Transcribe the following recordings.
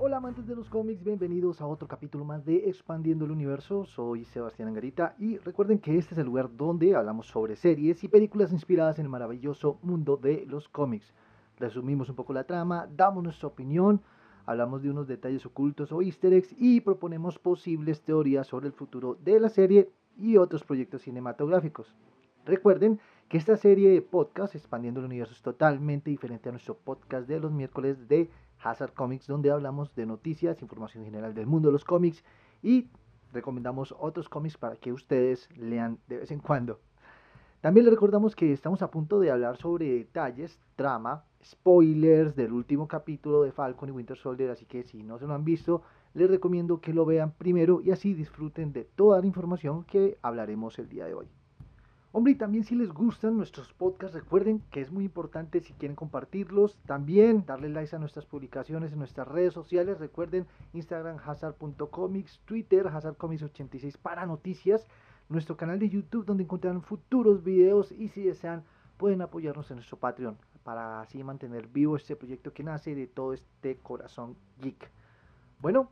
Hola amantes de los cómics, bienvenidos a otro capítulo más de Expandiendo el Universo. Soy Sebastián Angarita y recuerden que este es el lugar donde hablamos sobre series y películas inspiradas en el maravilloso mundo de los cómics. Resumimos un poco la trama, damos nuestra opinión, hablamos de unos detalles ocultos o easter eggs y proponemos posibles teorías sobre el futuro de la serie y otros proyectos cinematográficos. Recuerden que esta serie de podcast, Expandiendo el Universo, es totalmente diferente a nuestro podcast de los miércoles de Hazard Comics, donde hablamos de noticias, información general del mundo de los cómics y recomendamos otros cómics para que ustedes lean de vez en cuando. También les recordamos que estamos a punto de hablar sobre detalles, trama, spoilers del último capítulo de Falcon y Winter Soldier, así que si no se lo han visto, les recomiendo que lo vean primero y así disfruten de toda la información que hablaremos el día de hoy. Hombre, y también si les gustan nuestros podcasts, recuerden que es muy importante si quieren compartirlos, también darle likes a nuestras publicaciones en nuestras redes sociales. Recuerden Instagram hazard.comics, Twitter hazardcomics86 para noticias, nuestro canal de YouTube donde encontrarán futuros videos y si desean pueden apoyarnos en nuestro Patreon para así mantener vivo este proyecto que nace de todo este corazón geek. Bueno,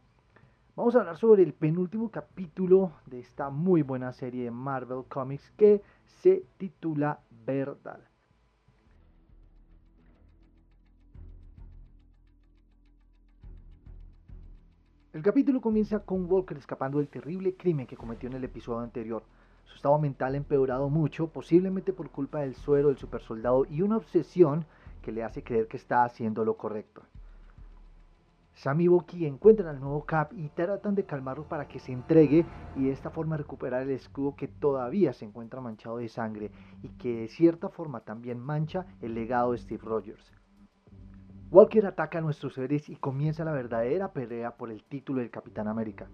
Vamos a hablar sobre el penúltimo capítulo de esta muy buena serie de Marvel Comics que se titula Verdad. El capítulo comienza con Walker escapando del terrible crimen que cometió en el episodio anterior. Su estado mental ha empeorado mucho, posiblemente por culpa del suero del supersoldado y una obsesión que le hace creer que está haciendo lo correcto. Sam y Bucky encuentran al nuevo Cap y tratan de calmarlo para que se entregue y de esta forma recuperar el escudo que todavía se encuentra manchado de sangre y que de cierta forma también mancha el legado de Steve Rogers. Walker ataca a nuestros seres y comienza la verdadera pelea por el título del Capitán América.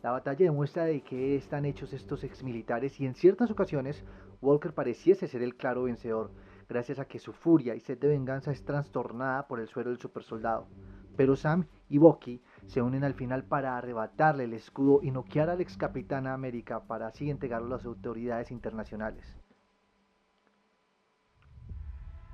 La batalla demuestra de qué están hechos estos exmilitares y en ciertas ocasiones Walker pareciese ser el claro vencedor, gracias a que su furia y sed de venganza es trastornada por el suero del supersoldado. Pero Sam y Bucky se unen al final para arrebatarle el escudo y noquear al ex capitán América para así entregarlo a las autoridades internacionales.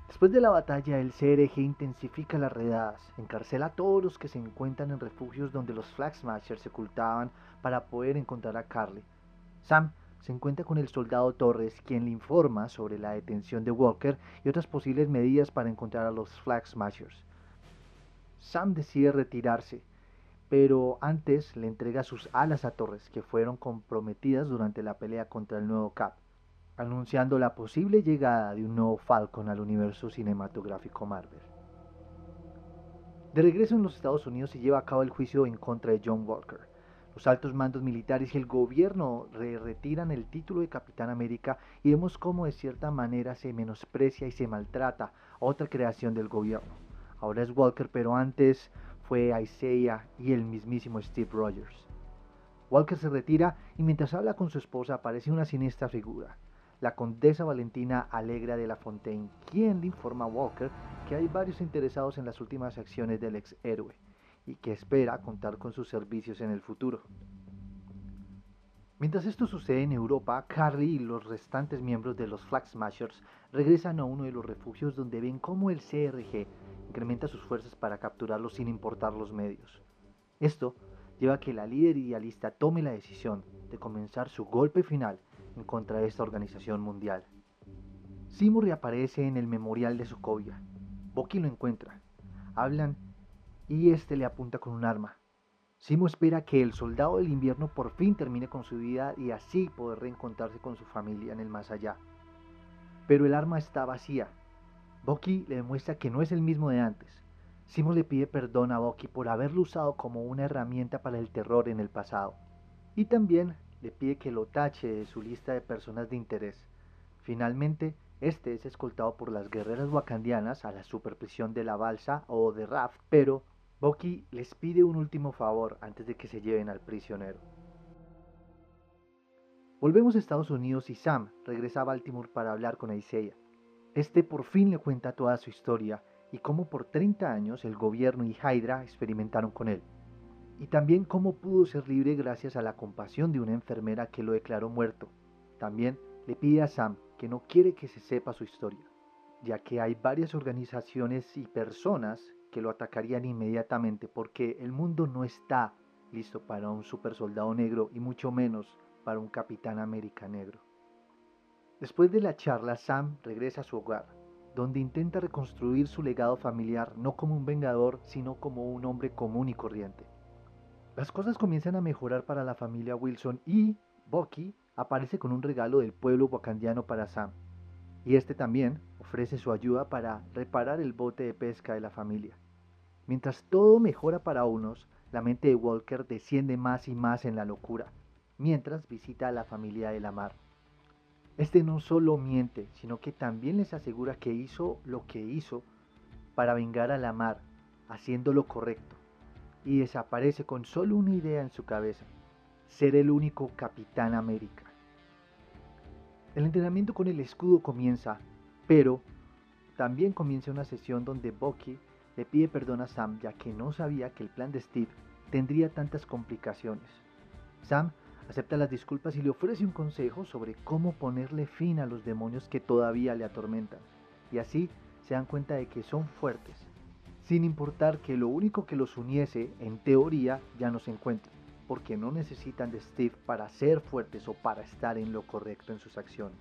Después de la batalla, el CRG intensifica las redadas, encarcela a todos los que se encuentran en refugios donde los Flag Smashers se ocultaban para poder encontrar a Carly. Sam se encuentra con el soldado Torres, quien le informa sobre la detención de Walker y otras posibles medidas para encontrar a los Flag Smashers. Sam decide retirarse, pero antes le entrega sus alas a Torres, que fueron comprometidas durante la pelea contra el nuevo Cap, anunciando la posible llegada de un nuevo Falcon al universo cinematográfico Marvel. De regreso en los Estados Unidos se lleva a cabo el juicio en contra de John Walker. Los altos mandos militares y el gobierno retiran el título de Capitán América y vemos cómo de cierta manera se menosprecia y se maltrata a otra creación del gobierno. Ahora es Walker, pero antes fue Isaiah y el mismísimo Steve Rogers. Walker se retira y mientras habla con su esposa aparece una siniestra figura, la condesa Valentina Alegra de la Fontaine, quien le informa a Walker que hay varios interesados en las últimas acciones del ex héroe y que espera contar con sus servicios en el futuro. Mientras esto sucede en Europa, Carly y los restantes miembros de los Flag Smashers regresan a uno de los refugios donde ven cómo el CRG incrementa sus fuerzas para capturarlos sin importar los medios. Esto lleva a que la líder idealista tome la decisión de comenzar su golpe final en contra de esta organización mundial. Simo reaparece en el memorial de Sokovia. Bucky lo encuentra. Hablan y este le apunta con un arma. Simo espera que el soldado del invierno por fin termine con su vida y así poder reencontrarse con su familia en el más allá. Pero el arma está vacía Bucky le demuestra que no es el mismo de antes. Simo le pide perdón a Bucky por haberlo usado como una herramienta para el terror en el pasado. Y también le pide que lo tache de su lista de personas de interés. Finalmente, este es escoltado por las guerreras wakandianas a la superprisión de la balsa o de Raft, pero Bucky les pide un último favor antes de que se lleven al prisionero. Volvemos a Estados Unidos y Sam regresa a Baltimore para hablar con Isaiah. Este por fin le cuenta toda su historia y cómo por 30 años el gobierno y Hydra experimentaron con él. Y también cómo pudo ser libre gracias a la compasión de una enfermera que lo declaró muerto. También le pide a Sam que no quiere que se sepa su historia, ya que hay varias organizaciones y personas que lo atacarían inmediatamente porque el mundo no está listo para un super soldado negro y mucho menos para un capitán América negro. Después de la charla, Sam regresa a su hogar, donde intenta reconstruir su legado familiar no como un vengador, sino como un hombre común y corriente. Las cosas comienzan a mejorar para la familia Wilson y Bucky aparece con un regalo del pueblo wakandiano para Sam. Y este también ofrece su ayuda para reparar el bote de pesca de la familia. Mientras todo mejora para unos, la mente de Walker desciende más y más en la locura, mientras visita a la familia de la mar. Este no solo miente, sino que también les asegura que hizo lo que hizo para vengar a la mar, haciendo lo correcto, y desaparece con solo una idea en su cabeza, ser el único Capitán América. El entrenamiento con el escudo comienza, pero también comienza una sesión donde Bucky le pide perdón a Sam ya que no sabía que el plan de Steve tendría tantas complicaciones. Sam acepta las disculpas y le ofrece un consejo sobre cómo ponerle fin a los demonios que todavía le atormentan. Y así se dan cuenta de que son fuertes, sin importar que lo único que los uniese, en teoría, ya no se encuentra, porque no necesitan de Steve para ser fuertes o para estar en lo correcto en sus acciones.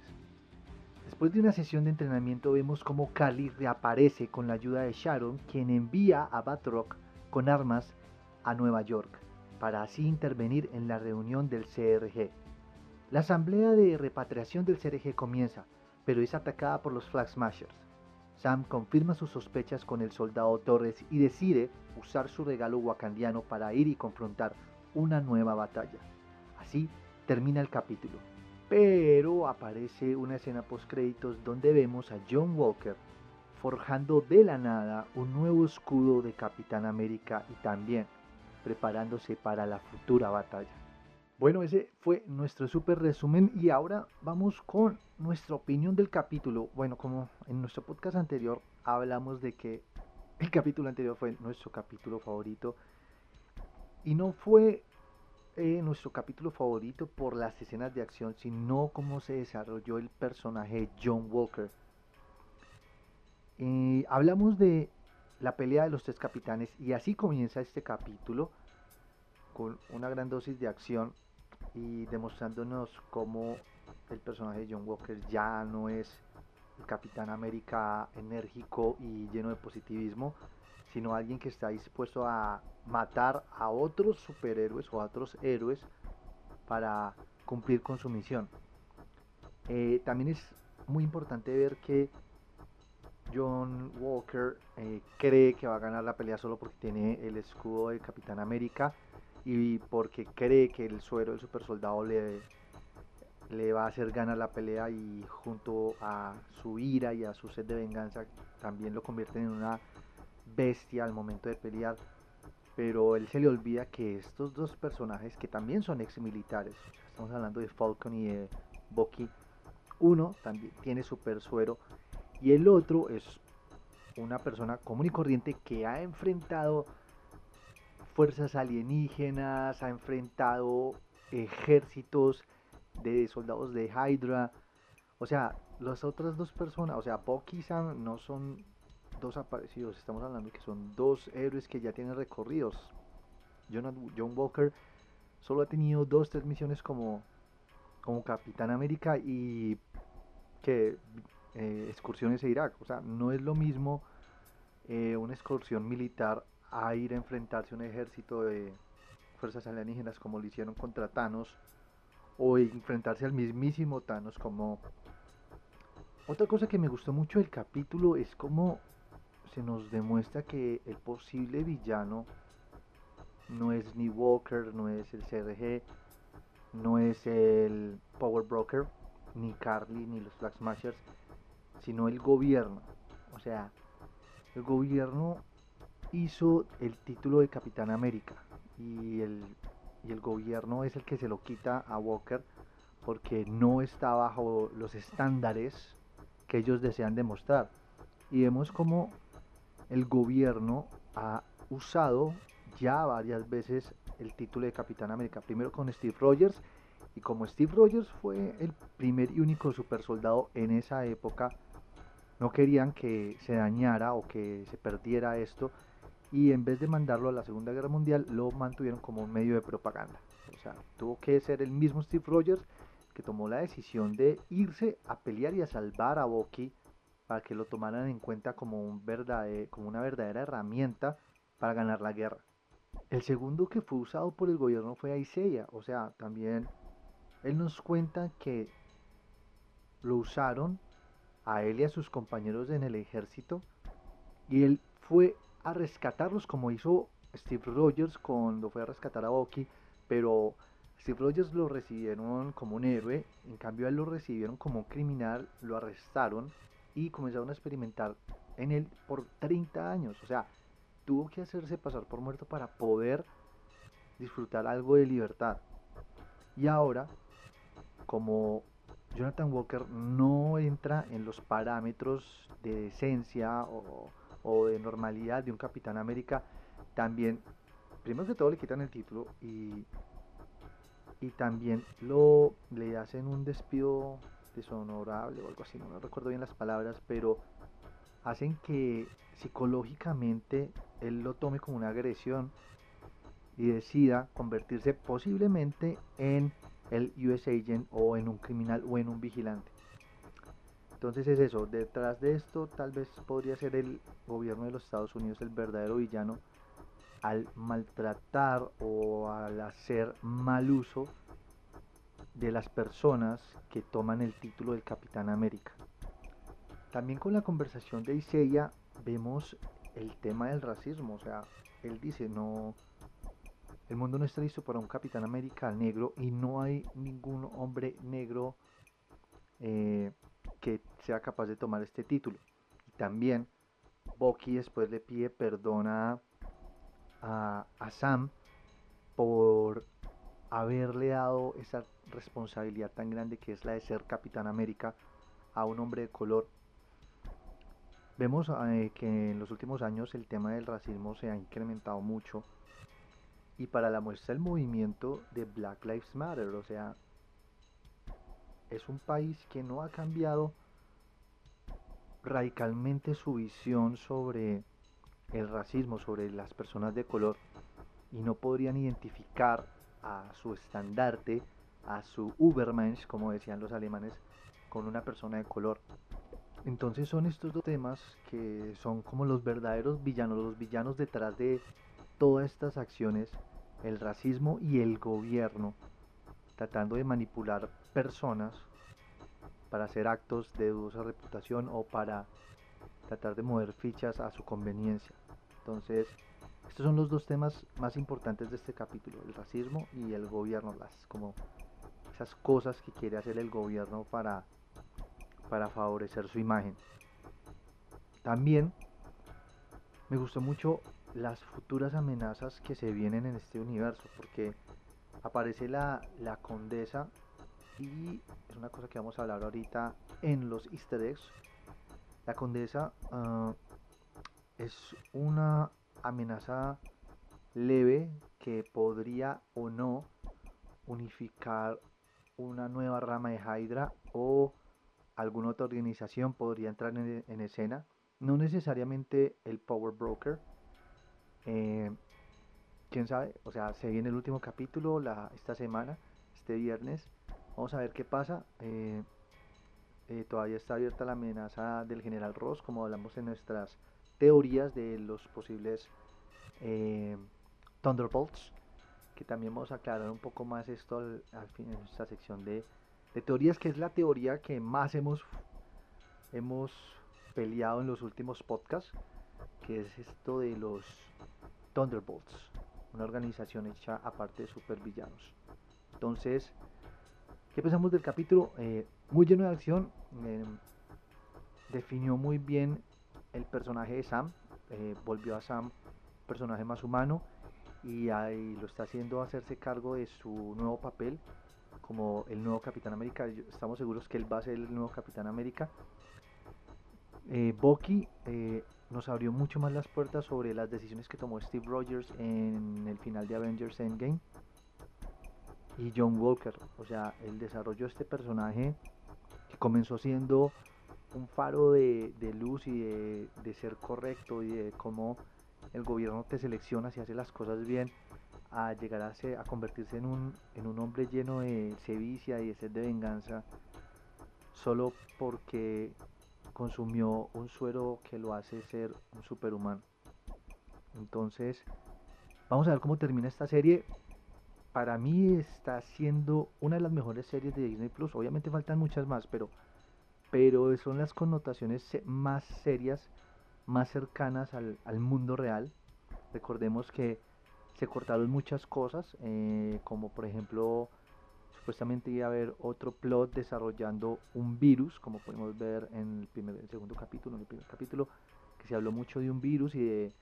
Después de una sesión de entrenamiento vemos cómo Carly reaparece con la ayuda de Sharon, quien envía a Batroc con armas a Nueva York para así intervenir en la reunión del CRG. La asamblea de repatriación del CRG comienza, pero es atacada por los Flag Smashers. Sam confirma sus sospechas con el soldado Torres y decide usar su regalo wakandiano para ir y confrontar una nueva batalla. Así termina el capítulo. Pero aparece una escena post créditos donde vemos a John Walker forjando de la nada un nuevo escudo de Capitán América y también preparándose para la futura batalla. Bueno, ese fue nuestro super resumen y ahora vamos con nuestra opinión del capítulo. Bueno, como en nuestro podcast anterior hablamos de que el capítulo anterior fue nuestro capítulo favorito y no fue eh, nuestro capítulo favorito por las escenas de acción, sino cómo se desarrolló el personaje John Walker. Y hablamos de la pelea de los tres capitanes y así comienza este capítulo con una gran dosis de acción y demostrándonos cómo el personaje de John Walker ya no es Capitán América enérgico y lleno de positivismo, sino alguien que está dispuesto a matar a otros superhéroes o a otros héroes para cumplir con su misión. Eh, también es muy importante ver que John Walker eh, cree que va a ganar la pelea solo porque tiene el escudo de Capitán América y porque cree que el suero del super soldado le, le va a hacer ganar la pelea y junto a su ira y a su sed de venganza también lo convierten en una bestia al momento de pelear. Pero él se le olvida que estos dos personajes que también son ex militares, estamos hablando de Falcon y de Bucky, uno también tiene super suero y el otro es una persona común y corriente que ha enfrentado fuerzas alienígenas, ha enfrentado ejércitos de soldados de Hydra. O sea, las otras dos personas, o sea, Bucky y Sam no son dos aparecidos, estamos hablando que son dos héroes que ya tienen recorridos. John, John Walker solo ha tenido dos, tres misiones como, como Capitán América y que eh, excursiones a Irak. O sea, no es lo mismo eh, una excursión militar a ir a enfrentarse a un ejército de fuerzas alienígenas como lo hicieron contra Thanos o enfrentarse al mismísimo Thanos como otra cosa que me gustó mucho del capítulo es como se nos demuestra que el posible villano no es ni Walker, no es el CRG, no es el Power Broker, ni Carly, ni los Flag Smashers, sino el gobierno. O sea, el gobierno hizo el título de Capitán América y el, y el gobierno es el que se lo quita a Walker porque no está bajo los estándares que ellos desean demostrar. Y vemos como el gobierno ha usado ya varias veces el título de Capitán América. Primero con Steve Rogers. Y como Steve Rogers fue el primer y único super soldado en esa época, no querían que se dañara o que se perdiera esto y en vez de mandarlo a la Segunda Guerra Mundial lo mantuvieron como un medio de propaganda. O sea, tuvo que ser el mismo Steve Rogers que tomó la decisión de irse a pelear y a salvar a Bucky para que lo tomaran en cuenta como, un como una verdadera herramienta para ganar la guerra. El segundo que fue usado por el gobierno fue Isaiah, o sea, también él nos cuenta que lo usaron a él y a sus compañeros en el ejército y él fue a rescatarlos como hizo Steve Rogers cuando fue a rescatar a Bucky, pero Steve Rogers lo recibieron como un héroe, en cambio a él lo recibieron como un criminal, lo arrestaron y comenzaron a experimentar en él por 30 años. O sea, tuvo que hacerse pasar por muerto para poder disfrutar algo de libertad. Y ahora, como Jonathan Walker no entra en los parámetros de decencia o, o de normalidad de un Capitán América, también, primero que todo, le quitan el título y y también lo le hacen un despido deshonorable o algo así, no, recuerdo bien las palabras, pero hacen que psicológicamente él lo tome como una agresión y decida convertirse posiblemente en el US agent o en un criminal o en un vigilante. Entonces es eso, detrás de esto tal vez podría ser el gobierno de los Estados Unidos el verdadero villano al maltratar o al hacer mal uso de las personas que toman el título del Capitán América. También con la conversación de Isaiah vemos el tema del racismo, o sea, él dice, no, el mundo no está listo para un Capitán América negro y no hay ningún hombre negro eh, que sea capaz de tomar este título. Y también Bucky después le pide perdón a a, Sam por haberle dado esa responsabilidad tan grande que es la de ser Capitán América a un hombre de color. Vemos eh, que en los últimos años el tema del racismo se ha incrementado mucho y para la muestra del movimiento de Black Lives Matter, o sea, es un país que no ha cambiado radicalmente su visión sobre el racismo sobre las personas de color y no podrían identificar a su estandarte, a su Ubermensch, como decían los alemanes, con una persona de color. Entonces son estos dos temas que son como los verdaderos villanos, los villanos detrás de todas estas acciones, el racismo y el gobierno, tratando de manipular personas para hacer actos de dudosa reputación o para tratar de mover fichas a su conveniencia. Entonces, estos son los dos temas más importantes de este capítulo, el racismo y el gobierno, las como esas cosas que quiere hacer el gobierno para, para favorecer su imagen. También me gustó mucho las futuras amenazas que se vienen en este universo, porque aparece la, la condesa y es una cosa que vamos a hablar ahorita en los easter eggs. La condesa uh, es una amenaza leve que podría o no unificar una nueva rama de Hydra o alguna otra organización podría entrar en, escena. No necesariamente el Power Broker. Eh, quién sabe, o sea, se viene el último capítulo esta semana, este viernes. Vamos a ver qué pasa. Eh, eh, todavía está abierta la amenaza del General Ross, como hablamos en nuestras teorías de los posibles eh, Thunderbolts, que también vamos a aclarar un poco más esto al, fin en esta sección de, teorías, que es la teoría que más hemos, hemos peleado en los últimos podcasts, que es esto de los Thunderbolts, una organización hecha aparte de supervillanos. Entonces, ¿qué pensamos del capítulo? Eh, muy lleno de acción, definió muy bien el personaje de Sam, eh, volvió a Sam personaje más humano y ahí lo está haciendo hacerse cargo de su nuevo papel como el nuevo Capitán América. Estamos seguros que él va a ser el nuevo Capitán América. Eh, Bucky eh, nos abrió mucho más las puertas sobre las decisiones que tomó Steve Rogers en el final de Avengers Endgame. Y John Walker, o sea, el desarrollo de este personaje que comenzó siendo un faro de, luz y de, ser correcto y de cómo el gobierno te selecciona si hace las cosas bien a llegar a, a convertirse en un, en un hombre lleno de sevicia y de sed de venganza solo porque consumió un suero que lo hace ser un superhumano. Entonces, vamos a ver cómo termina esta serie. Para mí está siendo una de las mejores series de Disney Plus. Obviamente faltan muchas más, pero, pero son las connotaciones más serias, más cercanas al, al mundo real. Recordemos que se cortaron muchas cosas, eh, como por ejemplo, supuestamente iba a haber otro plot desarrollando un virus, como podemos ver en el, primer, segundo capítulo, en el primer capítulo, que se habló mucho de un virus y de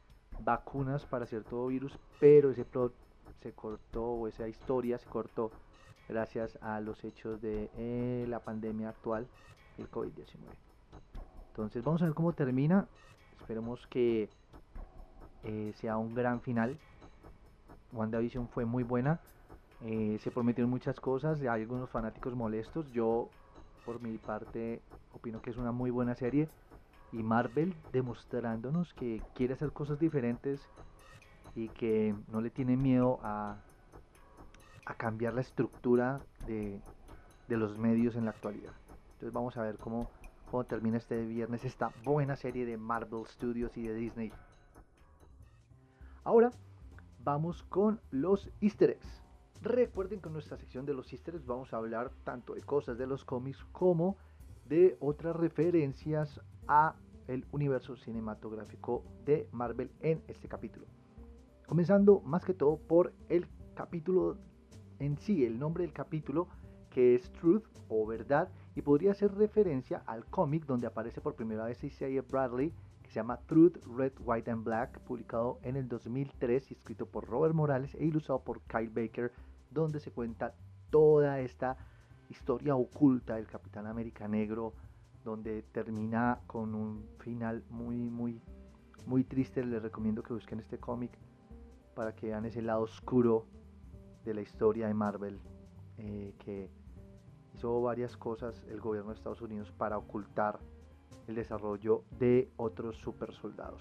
vacunas para cierto virus, pero ese plot se cortó, o esa historia se cortó gracias a los hechos de eh, la pandemia actual, el COVID-19. Entonces vamos a ver cómo termina, esperemos que eh, sea un gran final WandaVision fue muy buena. Eh, se prometieron muchas cosas, hay algunos fanáticos molestos. Yo, por mi parte, opino que es una muy buena serie. Y Marvel demostrándonos que quiere hacer cosas diferentes y que no le tiene miedo a, cambiar la estructura de, los medios en la actualidad. Entonces vamos a ver cómo, cómo termina este viernes esta buena serie de Marvel Studios y de Disney. Ahora vamos con los easter eggs. Recuerden que en nuestra sección de los easter eggs vamos a hablar tanto de cosas de los cómics como de otras referencias a el universo cinematográfico de Marvel en este capítulo. Comenzando más que todo por el capítulo en sí, el nombre del capítulo que es Truth o Verdad y podría ser referencia al cómic donde aparece por primera vez Isaiah Bradley se llama Truth, Red, White and Black, publicado en el 2003 y escrito por Robert Morales e ilustrado por Kyle Baker, donde se cuenta toda esta historia oculta del Capitán América Negro, donde termina con un final muy, muy, muy triste. Les recomiendo que busquen este cómic para que vean ese lado oscuro de la historia de Marvel, eh, que hizo varias cosas el gobierno de Estados Unidos para ocultar el desarrollo de otros super soldados.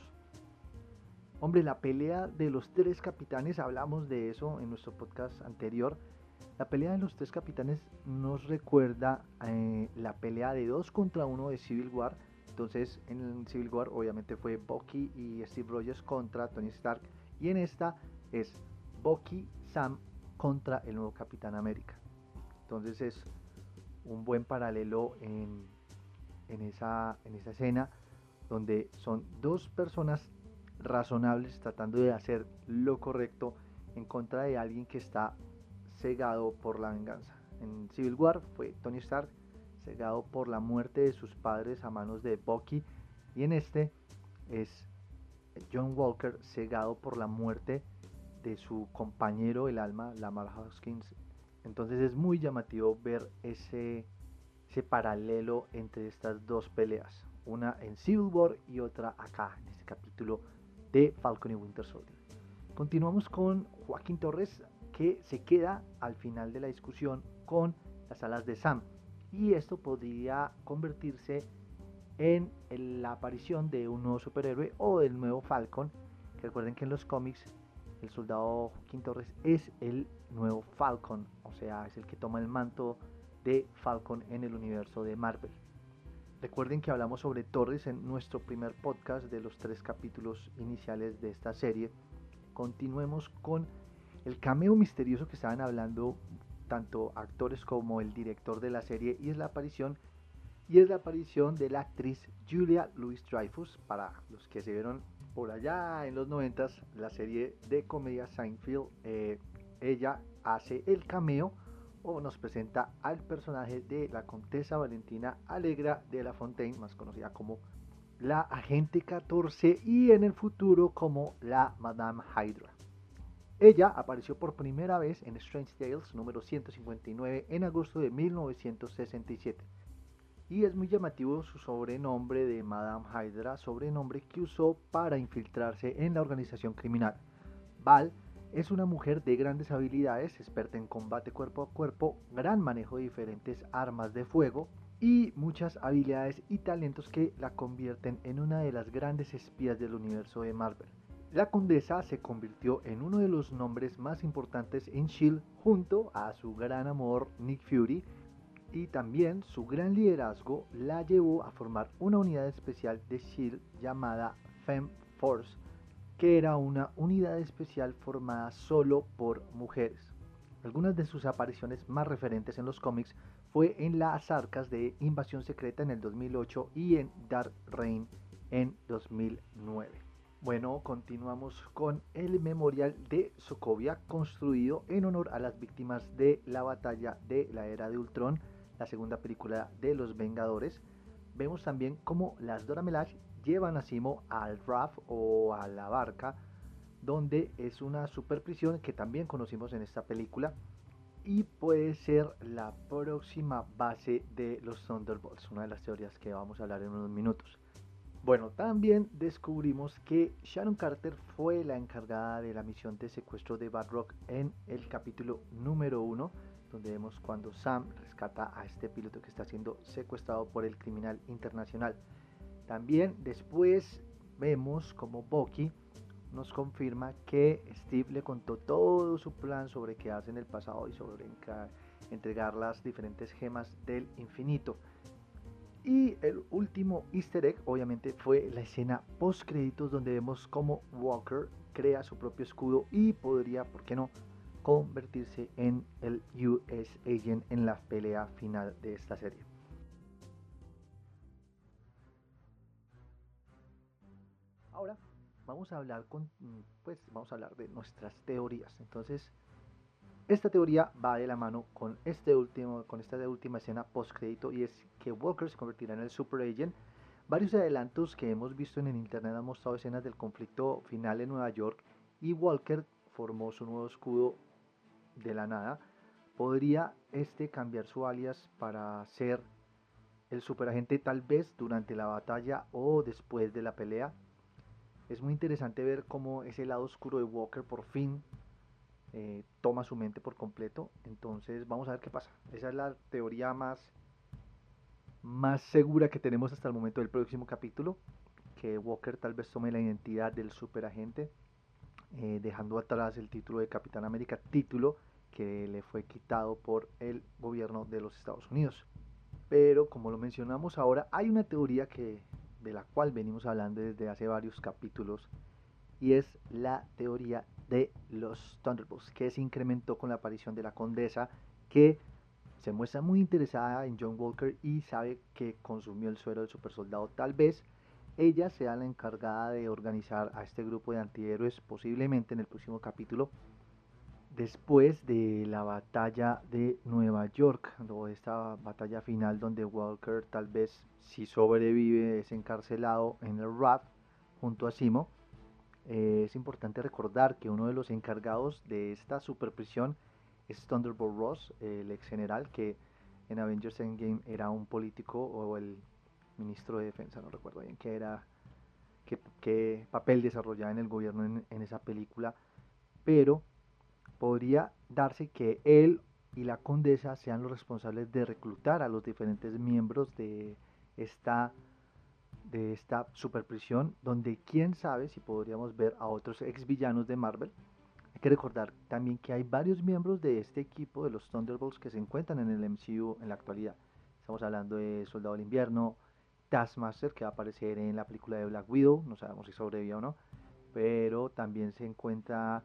Hombre, la pelea de los tres capitanes, hablamos de eso en nuestro podcast anterior. La pelea de los tres capitanes nos recuerda eh, la pelea de dos contra uno de Civil War. Entonces, en Civil War, obviamente fue Bucky y Steve Rogers contra Tony Stark. Y en esta es Bucky, Sam contra el nuevo Capitán América. Entonces, es un buen paralelo en en esa, en esa escena donde son dos personas razonables tratando de hacer lo correcto en contra de alguien que está cegado por la venganza. En Civil War fue Tony Stark cegado por la muerte de sus padres a manos de Bucky y en este es John Walker cegado por la muerte de su compañero el alma, Lamar Hoskins. Entonces es muy llamativo ver ese paralelo entre estas dos peleas, una en Civil War y otra acá en este capítulo de Falcon y Winter Soldier. Continuamos con Joaquín Torres que se queda al final de la discusión con las alas de Sam y esto podría convertirse en la aparición de un nuevo superhéroe o del nuevo Falcon. Recuerden que en los cómics el soldado Joaquín Torres es el nuevo Falcon, o sea, es el que toma el manto de Falcon en el universo de Marvel. Recuerden que hablamos sobre Torres en nuestro primer podcast de los tres capítulos iniciales de esta serie. Continuemos con el cameo misterioso que estaban hablando tanto actores como el director de la serie y es la aparición y es la aparición de la actriz Julia Louis Dreyfus para los que se vieron por allá en los noventas la serie de comedia Seinfeld eh, ella hace el cameo o nos presenta al personaje de la Contesa Valentina Alegra de la Fontaine, más conocida como la Agente 14 y en el futuro como la Madame Hydra. Ella apareció por primera vez en Strange Tales número 159 en agosto de 1967. Y es muy llamativo su sobrenombre de Madame Hydra, sobrenombre que usó para infiltrarse en la organización criminal. Val es una mujer de grandes habilidades, experta en combate cuerpo a cuerpo, gran manejo de diferentes armas de fuego y muchas habilidades y talentos que la convierten en una de las grandes espías del universo de Marvel. La condesa se convirtió en uno de los nombres más importantes en Shield junto a su gran amor Nick Fury y también su gran liderazgo la llevó a formar una unidad especial de Shield llamada Fem Force, que era una unidad especial formada solo por mujeres. Algunas de sus apariciones más referentes en los cómics fue en las arcas de Invasión Secreta en el 2008 y en Dark Reign en 2009. Bueno, continuamos con el memorial de Sokovia, construido en honor a las víctimas de la batalla de la era de Ultron, la segunda película de los Vengadores. Vemos también cómo las Dora Milaje llevan a Simo al RAF o a la barca, donde es una super prisión que también conocimos en esta película y puede ser la próxima base de los Thunderbolts, una de las teorías que vamos a hablar en unos minutos. Bueno, también descubrimos que Sharon Carter fue la encargada de la misión de secuestro de Rock en el capítulo número 1, donde vemos cuando Sam rescata a este piloto que está siendo secuestrado por el criminal internacional. También después vemos como Bucky nos confirma que Steve le contó todo su plan sobre qué hace en el pasado y sobre entregar las diferentes gemas del infinito. Y el último easter egg obviamente fue la escena post créditos donde vemos cómo Walker crea su propio escudo y podría, ¿por qué no?, convertirse en el US Agent en la pelea final de esta serie. Ahora vamos a hablar con, pues vamos a hablar de nuestras teorías. Entonces, esta teoría va de la mano con, este último, con esta última escena post crédito y es que Walker se convertirá en el Super Agent. Varios adelantos que hemos visto en el internet han mostrado escenas del conflicto final en Nueva York y Walker formó su nuevo escudo de la nada. ¿Podría este cambiar su alias para ser el superagente tal vez durante la batalla o después de la pelea? Es muy interesante ver cómo ese lado oscuro de Walker por fin eh, toma su mente por completo. Entonces vamos a ver qué pasa. Esa es la teoría más, más segura que tenemos hasta el momento del próximo capítulo. Que Walker tal vez tome la identidad del superagente, eh, dejando atrás el título de Capitán América, título que le fue quitado por el gobierno de los Estados Unidos. Pero como lo mencionamos ahora, hay una teoría que, de la cual venimos hablando desde hace varios capítulos y es la teoría de los Thunderbolts, que se incrementó con la aparición de la condesa, que se muestra muy interesada en John Walker y sabe que consumió el suero del supersoldado. Tal vez ella sea la encargada de organizar a este grupo de antihéroes, posiblemente en el próximo capítulo, después de la batalla de Nueva York, o esta batalla final donde Walker tal vez si sobrevive es encarcelado en el RAF junto a Simo eh, es importante recordar que uno de los encargados de esta superprisión es Thunderbolt Ross, el ex general que en Avengers Endgame era un político o el ministro de defensa, no recuerdo bien qué era, qué, papel desarrollaba en el gobierno en, en esa película, pero podría darse que él y la condesa sean los responsables de reclutar a los diferentes miembros de esta de esta superprisión, donde quién sabe si podríamos ver a otros ex villanos de Marvel. Hay que recordar también que hay varios miembros de este equipo de los Thunderbolts que se encuentran en el MCU en la actualidad. Estamos hablando de Soldado del Invierno, Taskmaster, que va a aparecer en la película de Black Widow, no sabemos si sobrevive o no, pero también se encuentra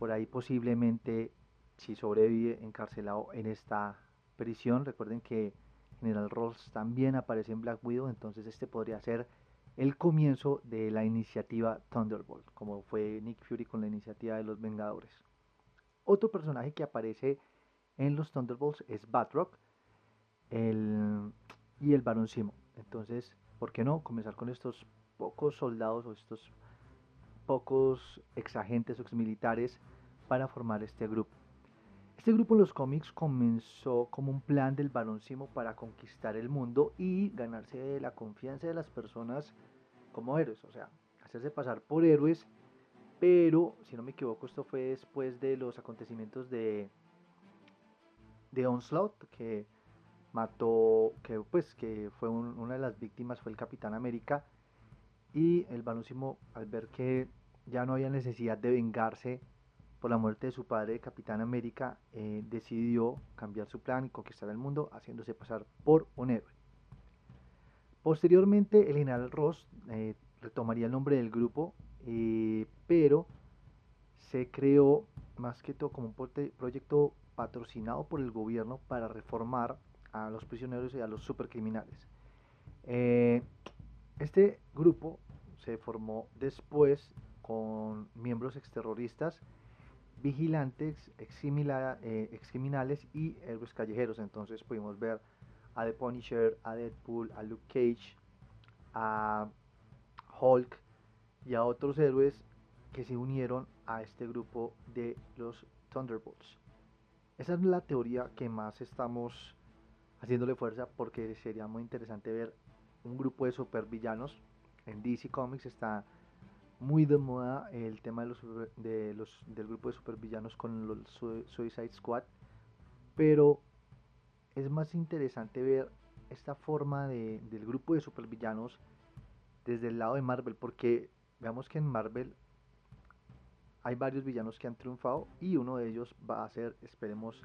por ahí posiblemente, si sobrevive, encarcelado en esta prisión. Recuerden que General Ross también aparece en Black Widow, entonces este podría ser el comienzo de la iniciativa Thunderbolt, como fue Nick Fury con la iniciativa de los Vengadores. Otro personaje que aparece en los Thunderbolts es Batroc el, y el Barón Simo. Entonces, ¿por qué no comenzar con estos pocos soldados o estos pocos exagentes o exmilitares para formar este grupo? Este grupo en los cómics comenzó como un plan del Simo para conquistar el mundo y ganarse la confianza de las personas como héroes, o sea, hacerse pasar por héroes, pero si no me equivoco esto fue después de los acontecimientos de de Onslaught que mató que pues que fue una de las víctimas fue el Capitán América y el Simo al ver que ya no había necesidad de vengarse por la muerte de su padre, Capitán América, eh, decidió cambiar su plan y conquistar el mundo haciéndose pasar por un héroe. Posteriormente, el general Ross eh, retomaría el nombre del grupo, eh, pero se creó más que todo como un proyecto patrocinado por el gobierno para reformar a los prisioneros y a los supercriminales. este grupo se formó después con miembros exterroristas vigilantes, eh, excriminales y héroes callejeros. Entonces pudimos ver a The Punisher, a Deadpool, a Luke Cage, a Hulk y a otros héroes que se unieron a este grupo de los Thunderbolts. Esa es la teoría que más estamos haciéndole fuerza porque sería muy interesante ver un grupo de supervillanos. En DC Comics está muy de moda el tema de los, de los del grupo de supervillanos con los Suicide Squad, pero es más interesante ver esta forma de, del grupo de supervillanos desde el lado de Marvel, porque veamos que en Marvel hay varios villanos que han triunfado y uno de ellos va a ser, esperemos,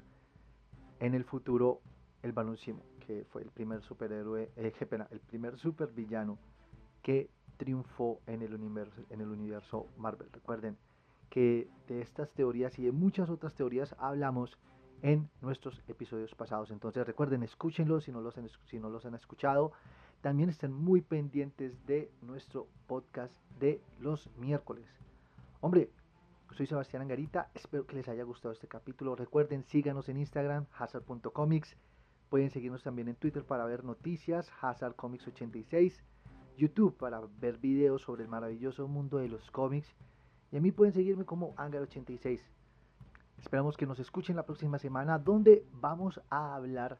en el futuro el Baloncimo, que fue el primer superhéroe, eh, el primer supervillano que triunfó en el, universo, en el universo Marvel. Recuerden que de estas teorías y de muchas otras teorías hablamos en nuestros episodios pasados. Entonces recuerden, escúchenlos si no los han, si no los han escuchado. También estén muy pendientes de nuestro podcast de los miércoles. Hombre, soy Sebastián Angarita, espero que les haya gustado este capítulo. Recuerden, síganos en Instagram, hazard.comics. Pueden seguirnos también en Twitter para ver noticias, hazardcomics86. YouTube para ver videos sobre el maravilloso mundo de los cómics. Y a mí pueden seguirme como Angar86. Esperamos que nos escuchen la próxima semana donde vamos a hablar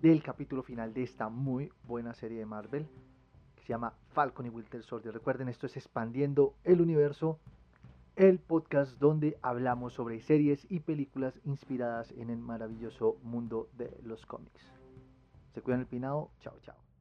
del capítulo final de esta muy buena serie de Marvel que se llama Falcon y Winter Soldier. Recuerden, esto es Expandiendo el Universo, el podcast donde hablamos sobre series y películas inspiradas en el maravilloso mundo de los cómics. Se cuidan el pinado. Chao, chao.